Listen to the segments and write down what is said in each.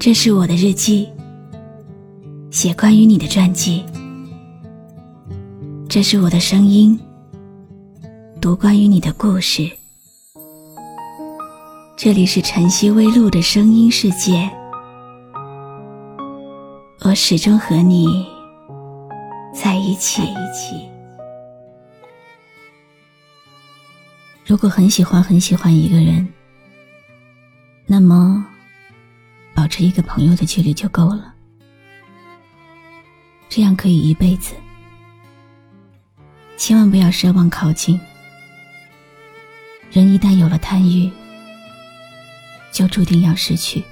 这是我的日记，写关于你的传记。这是我的声音，读关于你的故事。这里是晨曦微露的声音世界，我始终和你在一起。如果很喜欢很喜欢一个人，那么。保持一个朋友的距离就够了，这样可以一辈子。千万不要奢望靠近，人一旦有了贪欲，就注定要失去。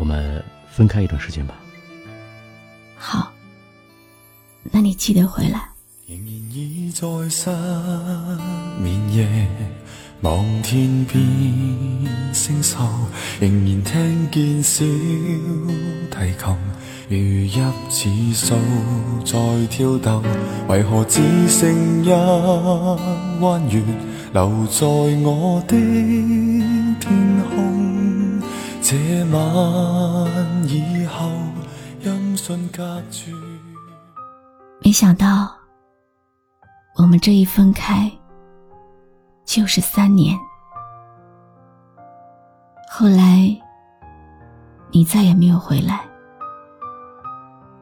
我们分开一段时间吧。好，那你记得回来。望天边星宿，仍然听见小提琴如泣似诉在跳动。为何只剩一弯月留在我的天空？这晚以后，音讯隔绝。没想到，我们这一分开。就是三年。后来，你再也没有回来。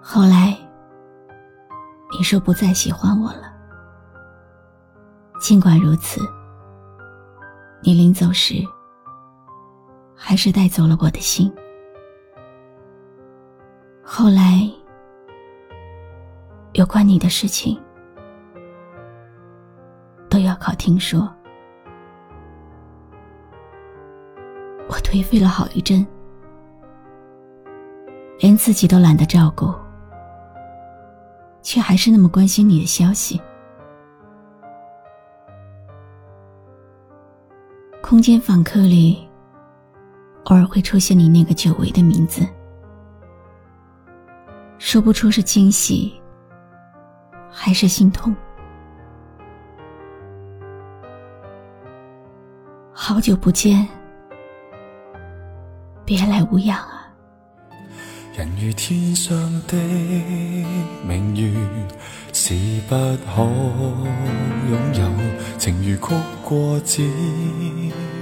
后来，你说不再喜欢我了。尽管如此，你临走时，还是带走了我的心。后来，有关你的事情，都要靠听说。颓废了好一阵，连自己都懒得照顾，却还是那么关心你的消息。空间访客里，偶尔会出现你那个久违的名字，说不出是惊喜还是心痛。好久不见。别来无恙啊！人如天上的明月，是不可拥有；情如曲过只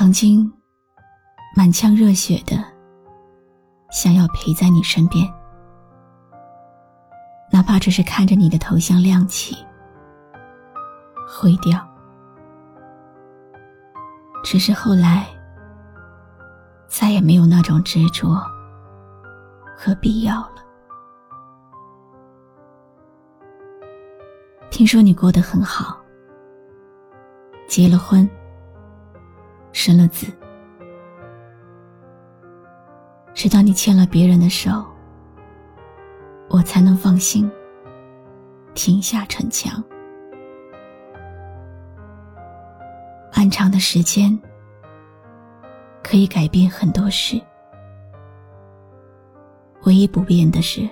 曾经满腔热血的想要陪在你身边，哪怕只是看着你的头像亮起、灰掉。只是后来再也没有那种执着和必要了。听说你过得很好，结了婚。生了子，直到你牵了别人的手，我才能放心停下逞强。漫长的时间可以改变很多事，唯一不变的是，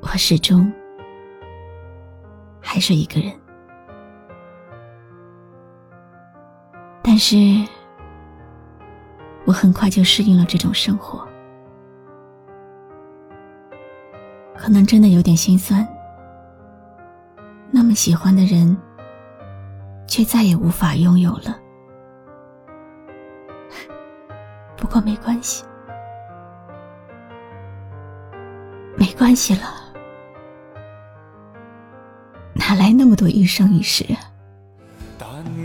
我始终还是一个人。但是，我很快就适应了这种生活。可能真的有点心酸，那么喜欢的人，却再也无法拥有了。不过没关系，没关系了，哪来那么多一生一世啊？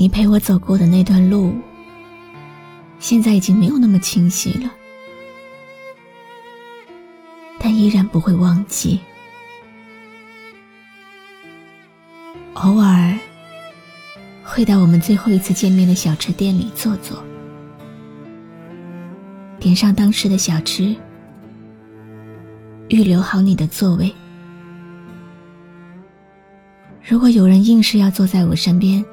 你陪我走过的那段路，现在已经没有那么清晰了，但依然不会忘记。偶尔会到我们最后一次见面的小吃店里坐坐，点上当时的小吃，预留好你的座位。如果有人硬是要坐在我身边，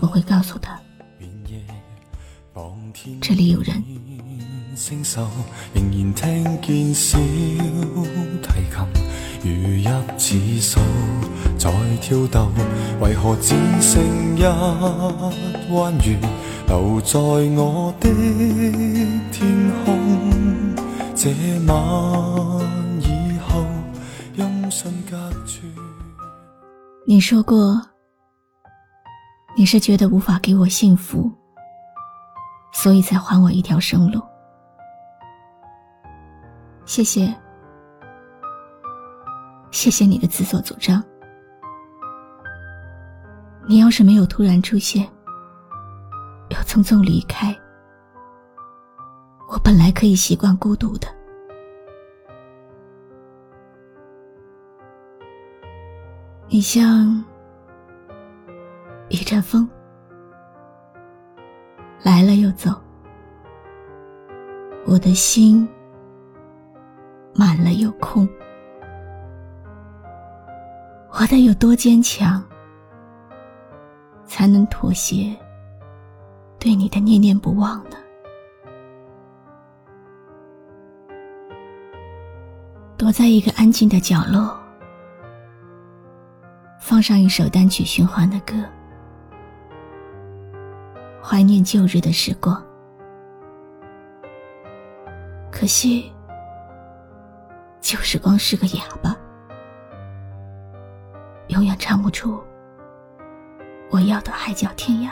我会告诉他，这里有人。星宿仍然听见小提琴如泣似诉，在跳动，为何只剩一弯月留在我的天空？这晚以后，音讯隔绝。你说过。你是觉得无法给我幸福，所以才还我一条生路。谢谢，谢谢你的自作主张。你要是没有突然出现，又匆匆离开，我本来可以习惯孤独的。你像。风来了又走，我的心满了又空。我得有多坚强，才能妥协对你的念念不忘呢？躲在一个安静的角落，放上一首单曲循环的歌。怀念旧日的时光，可惜旧时光是个哑巴，永远唱不出我要的海角天涯。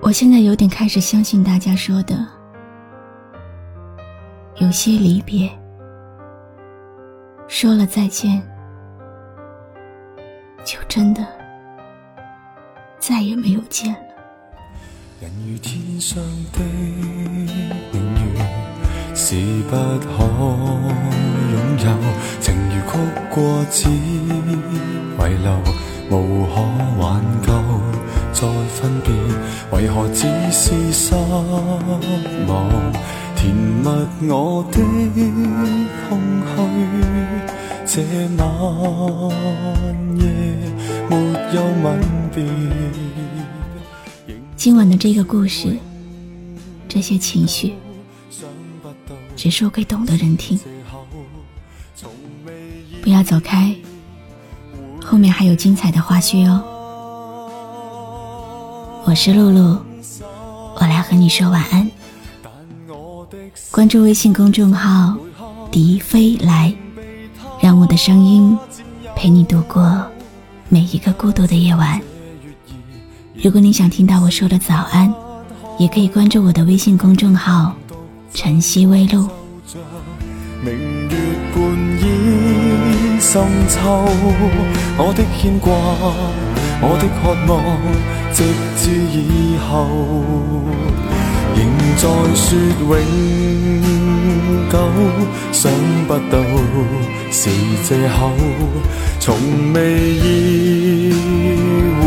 我现在有点开始相信大家说的，有些离别，说了再见，就真的。再也没有见了。人如天上的明月，是不可拥有；情如曲过只遗留，无可挽救。再分别，为何只是失望？填密我的空虚，这晚夜。今晚的这个故事，这些情绪，只说给懂的人听。不要走开，后面还有精彩的花絮哦。我是露露，我来和你说晚安。关注微信公众号“笛飞来”，让我的声音陪你度过。每一个孤独的夜晚，如果你想听到我说的早安，也可以关注我的微信公众号“晨曦微露”。明月半倚深秋，我的牵挂，我的渴望，直至以后，仍在说永久，想不到是借口。从未意会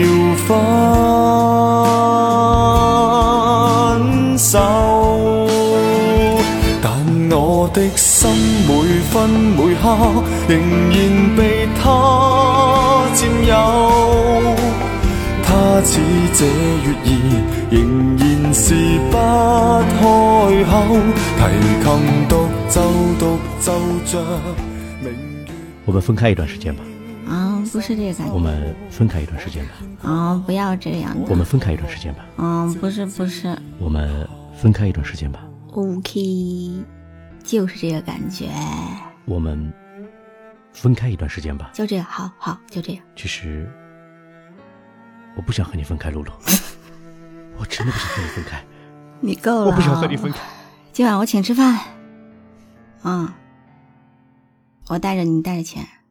要分手，但我的心每分每刻仍然被他好，提琴独奏，独奏着。我们分开一段时间吧。啊，不是这个感觉。我们分开一段时间吧。啊，不要这样子。我们分开一段时间吧。啊，不是不是。我们分开一段时间吧。ok，就是这个感觉。我们分开一段时间吧。就这样，好好，就这样。其实。我不想和你分开，露露。我真的不想和你分开。你够了。我不想和你分开。今晚我请吃饭。啊我带着你带着钱。